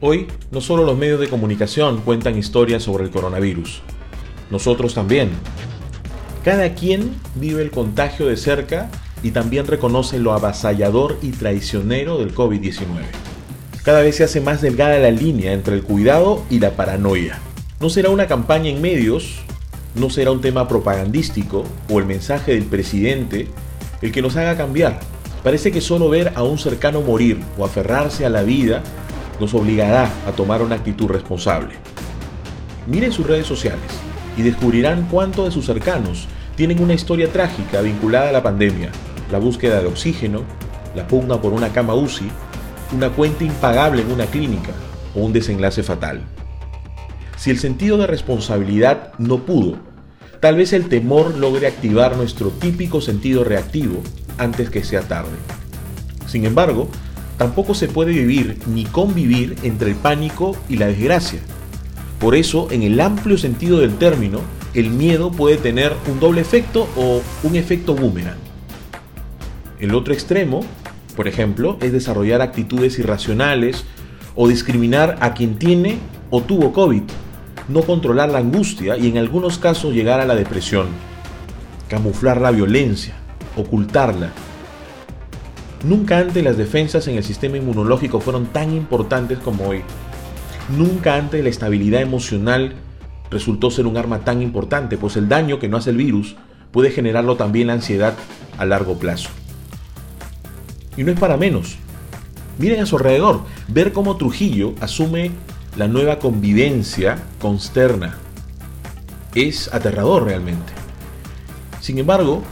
Hoy, no solo los medios de comunicación cuentan historias sobre el coronavirus, nosotros también. Cada quien vive el contagio de cerca y también reconoce lo avasallador y traicionero del COVID-19. Cada vez se hace más delgada la línea entre el cuidado y la paranoia. No será una campaña en medios, no será un tema propagandístico o el mensaje del presidente el que nos haga cambiar. Parece que solo ver a un cercano morir o aferrarse a la vida nos obligará a tomar una actitud responsable. Miren sus redes sociales y descubrirán cuánto de sus cercanos tienen una historia trágica vinculada a la pandemia, la búsqueda de oxígeno, la pugna por una cama UCI, una cuenta impagable en una clínica o un desenlace fatal. Si el sentido de responsabilidad no pudo, tal vez el temor logre activar nuestro típico sentido reactivo antes que sea tarde. Sin embargo, tampoco se puede vivir ni convivir entre el pánico y la desgracia. Por eso, en el amplio sentido del término, el miedo puede tener un doble efecto o un efecto boomerang. El otro extremo, por ejemplo, es desarrollar actitudes irracionales o discriminar a quien tiene o tuvo COVID, no controlar la angustia y en algunos casos llegar a la depresión, camuflar la violencia, ocultarla. Nunca antes las defensas en el sistema inmunológico fueron tan importantes como hoy. Nunca antes la estabilidad emocional resultó ser un arma tan importante, pues el daño que no hace el virus puede generarlo también la ansiedad a largo plazo. Y no es para menos. Miren a su alrededor, ver cómo Trujillo asume la nueva convivencia consterna. Es aterrador realmente. Sin embargo,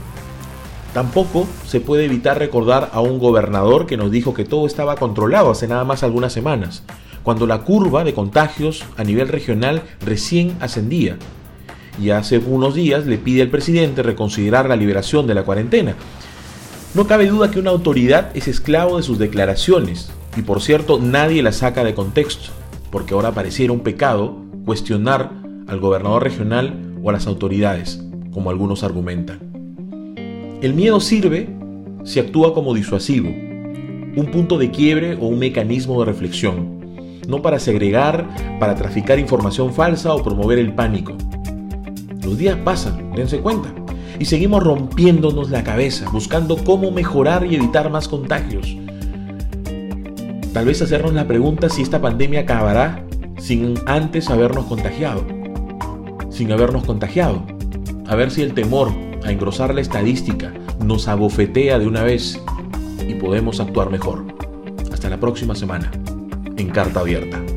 tampoco se puede evitar recordar a un gobernador que nos dijo que todo estaba controlado hace nada más algunas semanas, cuando la curva de contagios a nivel regional recién ascendía. Y hace unos días le pide al presidente reconsiderar la liberación de la cuarentena. No cabe duda que una autoridad es esclavo de sus declaraciones, y por cierto nadie la saca de contexto, porque ahora pareciera un pecado cuestionar al gobernador regional o a las autoridades, como algunos argumentan. El miedo sirve si actúa como disuasivo, un punto de quiebre o un mecanismo de reflexión, no para segregar, para traficar información falsa o promover el pánico. Los días pasan, dense cuenta, y seguimos rompiéndonos la cabeza, buscando cómo mejorar y evitar más contagios. Tal vez hacernos la pregunta si esta pandemia acabará sin antes habernos contagiado. Sin habernos contagiado. A ver si el temor a engrosar la estadística nos abofetea de una vez y podemos actuar mejor. Hasta la próxima semana en Carta Abierta.